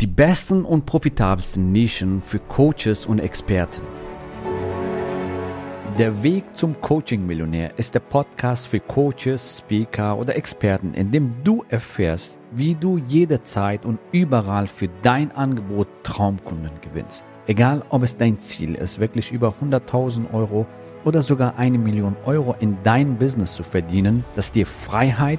Die besten und profitabelsten Nischen für Coaches und Experten. Der Weg zum Coaching-Millionär ist der Podcast für Coaches, Speaker oder Experten, in dem du erfährst, wie du jederzeit und überall für dein Angebot Traumkunden gewinnst. Egal, ob es dein Ziel ist, wirklich über 100.000 Euro oder sogar eine Million Euro in dein Business zu verdienen, das dir Freiheit,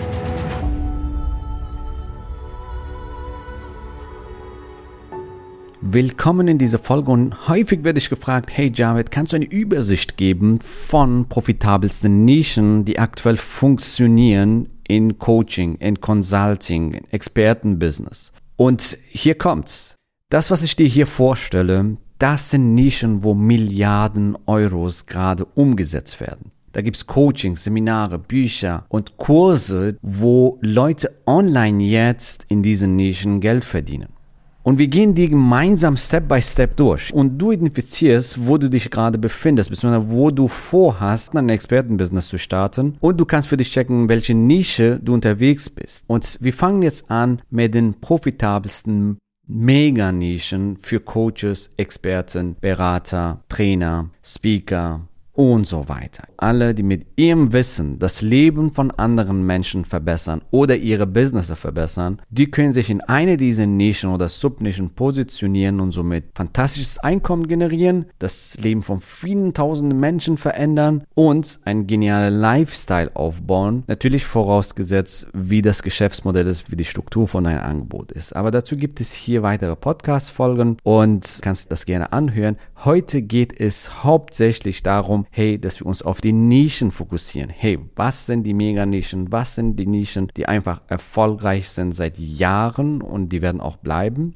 Willkommen in dieser Folge und häufig werde ich gefragt, hey Javid, kannst du eine Übersicht geben von profitabelsten Nischen, die aktuell funktionieren in Coaching, in Consulting, in Expertenbusiness? Und hier kommt's. Das, was ich dir hier vorstelle, das sind Nischen, wo Milliarden Euros gerade umgesetzt werden. Da gibt's Coachings, Seminare, Bücher und Kurse, wo Leute online jetzt in diesen Nischen Geld verdienen. Und wir gehen die gemeinsam Step by Step durch. Und du identifizierst, wo du dich gerade befindest, beziehungsweise wo du vorhast, ein Expertenbusiness zu starten. Und du kannst für dich checken, welche Nische du unterwegs bist. Und wir fangen jetzt an mit den profitabelsten Mega-Nischen für Coaches, Experten, Berater, Trainer, Speaker, und so weiter. Alle, die mit ihrem Wissen das Leben von anderen Menschen verbessern oder ihre Businesses verbessern, die können sich in eine dieser Nischen oder Subnischen positionieren und somit fantastisches Einkommen generieren, das Leben von vielen tausenden Menschen verändern und einen genialen Lifestyle aufbauen. Natürlich vorausgesetzt, wie das Geschäftsmodell ist, wie die Struktur von einem Angebot ist. Aber dazu gibt es hier weitere Podcast-Folgen und kannst das gerne anhören. Heute geht es hauptsächlich darum, hey, dass wir uns auf die Nischen fokussieren. Hey, was sind die Mega-Nischen? Was sind die Nischen, die einfach erfolgreich sind seit Jahren und die werden auch bleiben?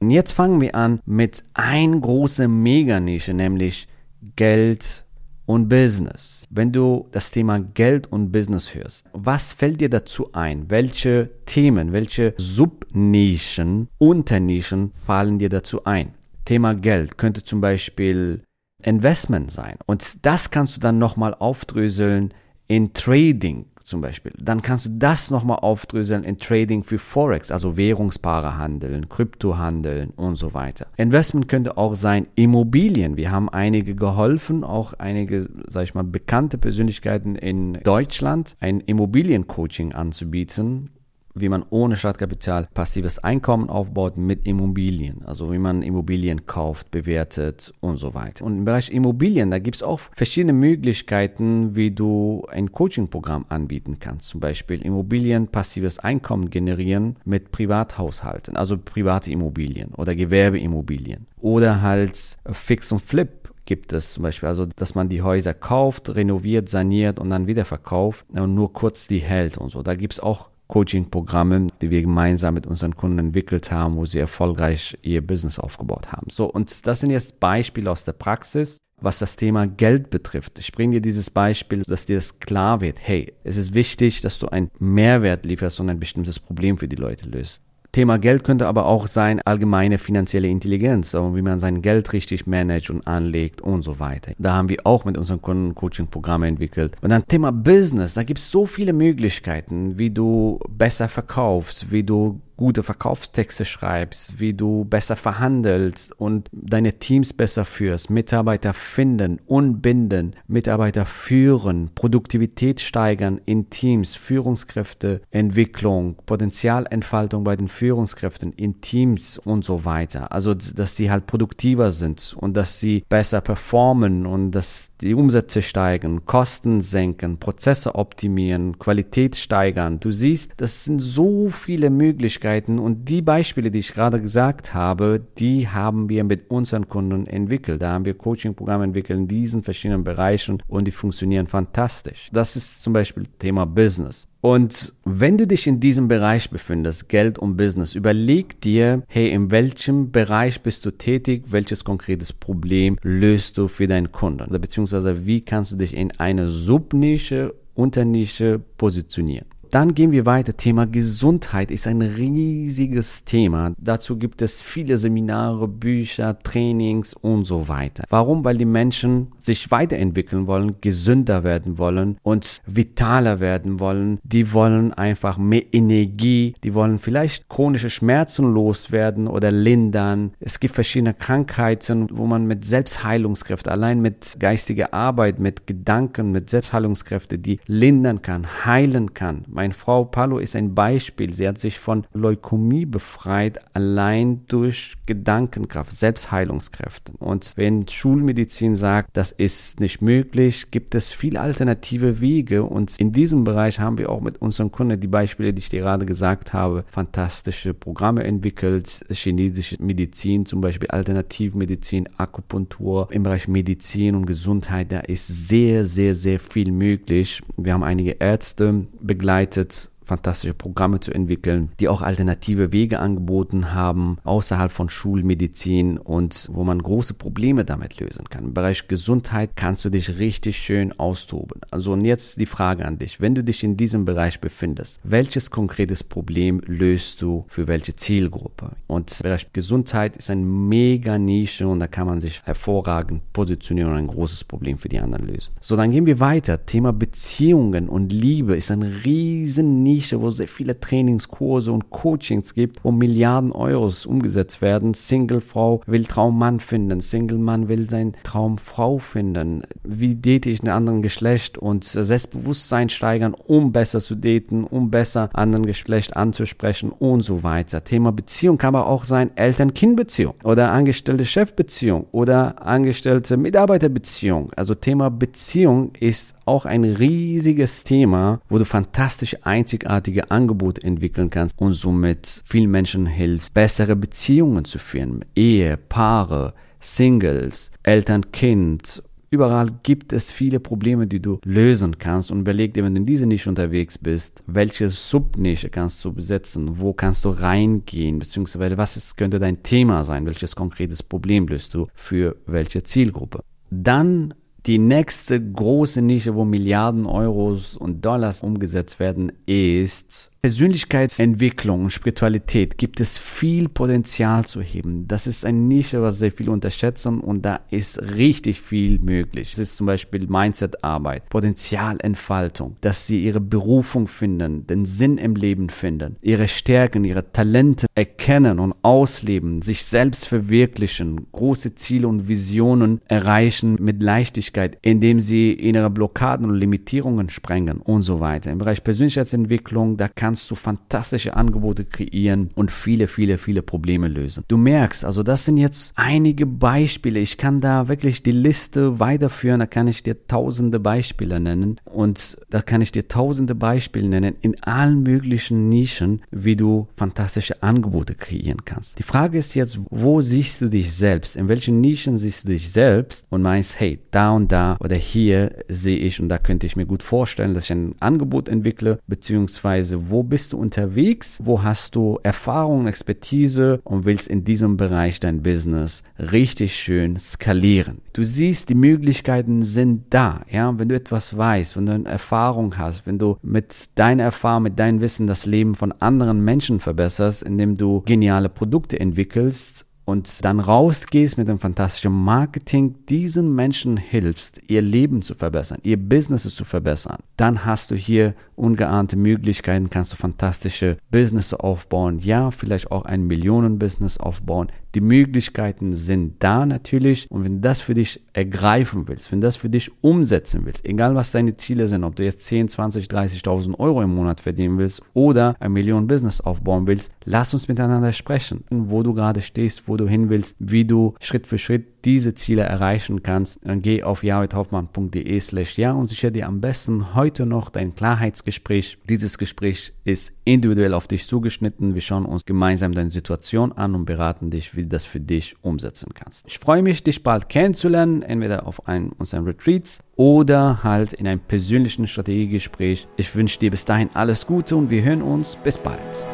Und jetzt fangen wir an mit ein große Mega-Nische, nämlich Geld und Business. Wenn du das Thema Geld und Business hörst, was fällt dir dazu ein? Welche Themen, welche Subnischen, Unternischen fallen dir dazu ein? Thema Geld könnte zum Beispiel Investment sein. Und das kannst du dann nochmal aufdröseln in Trading zum Beispiel. Dann kannst du das nochmal aufdröseln in Trading für Forex, also Währungspaare handeln, Krypto handeln und so weiter. Investment könnte auch sein Immobilien. Wir haben einige geholfen, auch einige, sag ich mal, bekannte Persönlichkeiten in Deutschland ein Immobiliencoaching anzubieten wie man ohne Startkapital passives Einkommen aufbaut mit Immobilien. Also wie man Immobilien kauft, bewertet und so weiter. Und im Bereich Immobilien, da gibt es auch verschiedene Möglichkeiten, wie du ein Coaching-Programm anbieten kannst. Zum Beispiel Immobilien passives Einkommen generieren mit Privathaushalten, also private Immobilien oder Gewerbeimmobilien. Oder halt Fix und Flip gibt es zum Beispiel. Also, dass man die Häuser kauft, renoviert, saniert und dann wieder verkauft und nur kurz die hält und so. Da gibt es auch Coaching-Programme, die wir gemeinsam mit unseren Kunden entwickelt haben, wo sie erfolgreich ihr Business aufgebaut haben. So, und das sind jetzt Beispiele aus der Praxis, was das Thema Geld betrifft. Ich bringe dir dieses Beispiel, dass dir das klar wird. Hey, es ist wichtig, dass du einen Mehrwert lieferst und ein bestimmtes Problem für die Leute löst. Thema Geld könnte aber auch sein allgemeine finanzielle Intelligenz, wie man sein Geld richtig managt und anlegt und so weiter. Da haben wir auch mit unseren Kunden Coaching-Programme entwickelt. Und dann Thema Business, da gibt es so viele Möglichkeiten, wie du besser verkaufst, wie du gute Verkaufstexte schreibst, wie du besser verhandelst und deine Teams besser führst, Mitarbeiter finden und binden, Mitarbeiter führen, Produktivität steigern in Teams, Führungskräfte, Entwicklung, Potenzialentfaltung bei den Führungskräften in Teams und so weiter. Also, dass sie halt produktiver sind und dass sie besser performen und dass die Umsätze steigen, Kosten senken, Prozesse optimieren, Qualität steigern. Du siehst, das sind so viele Möglichkeiten und die Beispiele, die ich gerade gesagt habe, die haben wir mit unseren Kunden entwickelt. Da haben wir Coaching-Programme entwickelt in diesen verschiedenen Bereichen und die funktionieren fantastisch. Das ist zum Beispiel Thema Business. Und wenn du dich in diesem Bereich befindest, Geld und Business, überleg dir, hey, in welchem Bereich bist du tätig, welches konkretes Problem löst du für deinen Kunden? Beziehungsweise wie kannst du dich in eine Subnische, Unternische positionieren? Dann gehen wir weiter. Thema Gesundheit ist ein riesiges Thema. Dazu gibt es viele Seminare, Bücher, Trainings und so weiter. Warum? Weil die Menschen sich weiterentwickeln wollen, gesünder werden wollen und vitaler werden wollen. Die wollen einfach mehr Energie. Die wollen vielleicht chronische Schmerzen loswerden oder lindern. Es gibt verschiedene Krankheiten, wo man mit Selbstheilungskräften, allein mit geistiger Arbeit, mit Gedanken, mit Selbstheilungskräften, die lindern kann, heilen kann. Meine Frau Palo ist ein Beispiel. Sie hat sich von Leukämie befreit, allein durch Gedankenkraft, Selbstheilungskräfte. Und wenn Schulmedizin sagt, das ist nicht möglich, gibt es viele alternative Wege. Und in diesem Bereich haben wir auch mit unseren Kunden die Beispiele, die ich dir gerade gesagt habe, fantastische Programme entwickelt. Chinesische Medizin, zum Beispiel Alternativmedizin, Akupunktur. Im Bereich Medizin und Gesundheit, da ist sehr, sehr, sehr viel möglich. Wir haben einige Ärzte begleitet begleitet fantastische Programme zu entwickeln, die auch alternative Wege angeboten haben, außerhalb von Schulmedizin und wo man große Probleme damit lösen kann. Im Bereich Gesundheit kannst du dich richtig schön austoben. Also und jetzt die Frage an dich, wenn du dich in diesem Bereich befindest, welches konkretes Problem löst du für welche Zielgruppe? Und der Bereich Gesundheit ist ein mega Nische und da kann man sich hervorragend positionieren und ein großes Problem für die anderen lösen. So, dann gehen wir weiter. Thema Beziehungen und Liebe ist ein riesen Nische Nische, wo sehr viele Trainingskurse und Coachings gibt, wo Milliarden Euros umgesetzt werden. Single-Frau will Traummann finden, Single-Mann will seine Traumfrau finden. Wie date ich einen anderen Geschlecht und Selbstbewusstsein steigern, um besser zu daten, um besser anderen Geschlecht anzusprechen und so weiter. Thema Beziehung kann aber auch sein Eltern-Kind-Beziehung oder Angestellte-Chef-Beziehung oder Angestellte-Mitarbeiter-Beziehung. Also Thema Beziehung ist auch ein riesiges Thema, wo du fantastisch einzigartige Angebote entwickeln kannst und somit vielen Menschen hilfst, bessere Beziehungen zu führen. Ehe, Paare, Singles, Eltern, Kind. Überall gibt es viele Probleme, die du lösen kannst. Und überleg dir, wenn du in diese Nische unterwegs bist, welche Subnische kannst du besetzen, wo kannst du reingehen, beziehungsweise was ist, könnte dein Thema sein, welches konkretes Problem löst du für welche Zielgruppe. Dann die nächste große Nische, wo Milliarden Euros und Dollars umgesetzt werden, ist Persönlichkeitsentwicklung und Spiritualität gibt es viel Potenzial zu heben. Das ist eine Nische, was sehr viele unterschätzen und da ist richtig viel möglich. Es ist zum Beispiel Mindset-Arbeit, Potenzialentfaltung, dass sie ihre Berufung finden, den Sinn im Leben finden, ihre Stärken, ihre Talente erkennen und ausleben, sich selbst verwirklichen, große Ziele und Visionen erreichen mit Leichtigkeit, indem sie innere Blockaden und Limitierungen sprengen und so weiter. Im Bereich Persönlichkeitsentwicklung, da kann kannst du fantastische Angebote kreieren und viele, viele, viele Probleme lösen. Du merkst, also das sind jetzt einige Beispiele. Ich kann da wirklich die Liste weiterführen. Da kann ich dir tausende Beispiele nennen und da kann ich dir tausende Beispiele nennen in allen möglichen Nischen, wie du fantastische Angebote kreieren kannst. Die Frage ist jetzt, wo siehst du dich selbst? In welchen Nischen siehst du dich selbst und meinst, hey, da und da oder hier sehe ich und da könnte ich mir gut vorstellen, dass ich ein Angebot entwickle, beziehungsweise wo bist du unterwegs, wo hast du Erfahrung, Expertise und willst in diesem Bereich dein Business richtig schön skalieren. Du siehst, die Möglichkeiten sind da, ja, wenn du etwas weißt, wenn du eine Erfahrung hast, wenn du mit deiner Erfahrung, mit deinem Wissen das Leben von anderen Menschen verbesserst, indem du geniale Produkte entwickelst und dann rausgehst mit einem fantastischen Marketing, diesen Menschen hilfst, ihr Leben zu verbessern, ihr Business zu verbessern, dann hast du hier ungeahnte Möglichkeiten, kannst du fantastische Business aufbauen, ja, vielleicht auch ein Millionen-Business aufbauen. Die Möglichkeiten sind da natürlich. Und wenn du das für dich ergreifen willst, wenn du das für dich umsetzen willst, egal was deine Ziele sind, ob du jetzt 10, 20, 30.000 Euro im Monat verdienen willst oder ein Millionen-Business aufbauen willst, lass uns miteinander sprechen, wo du gerade stehst, wo du hin willst, wie du Schritt für Schritt diese Ziele erreichen kannst, dann geh auf jaredhoffmann.de slash ja und sichere dir am besten heute noch dein Klarheitsgespräch. Dieses Gespräch ist individuell auf dich zugeschnitten. Wir schauen uns gemeinsam deine Situation an und beraten dich, wie du das für dich umsetzen kannst. Ich freue mich, dich bald kennenzulernen, entweder auf einem unserer Retreats oder halt in einem persönlichen Strategiegespräch. Ich wünsche dir bis dahin alles Gute und wir hören uns. Bis bald.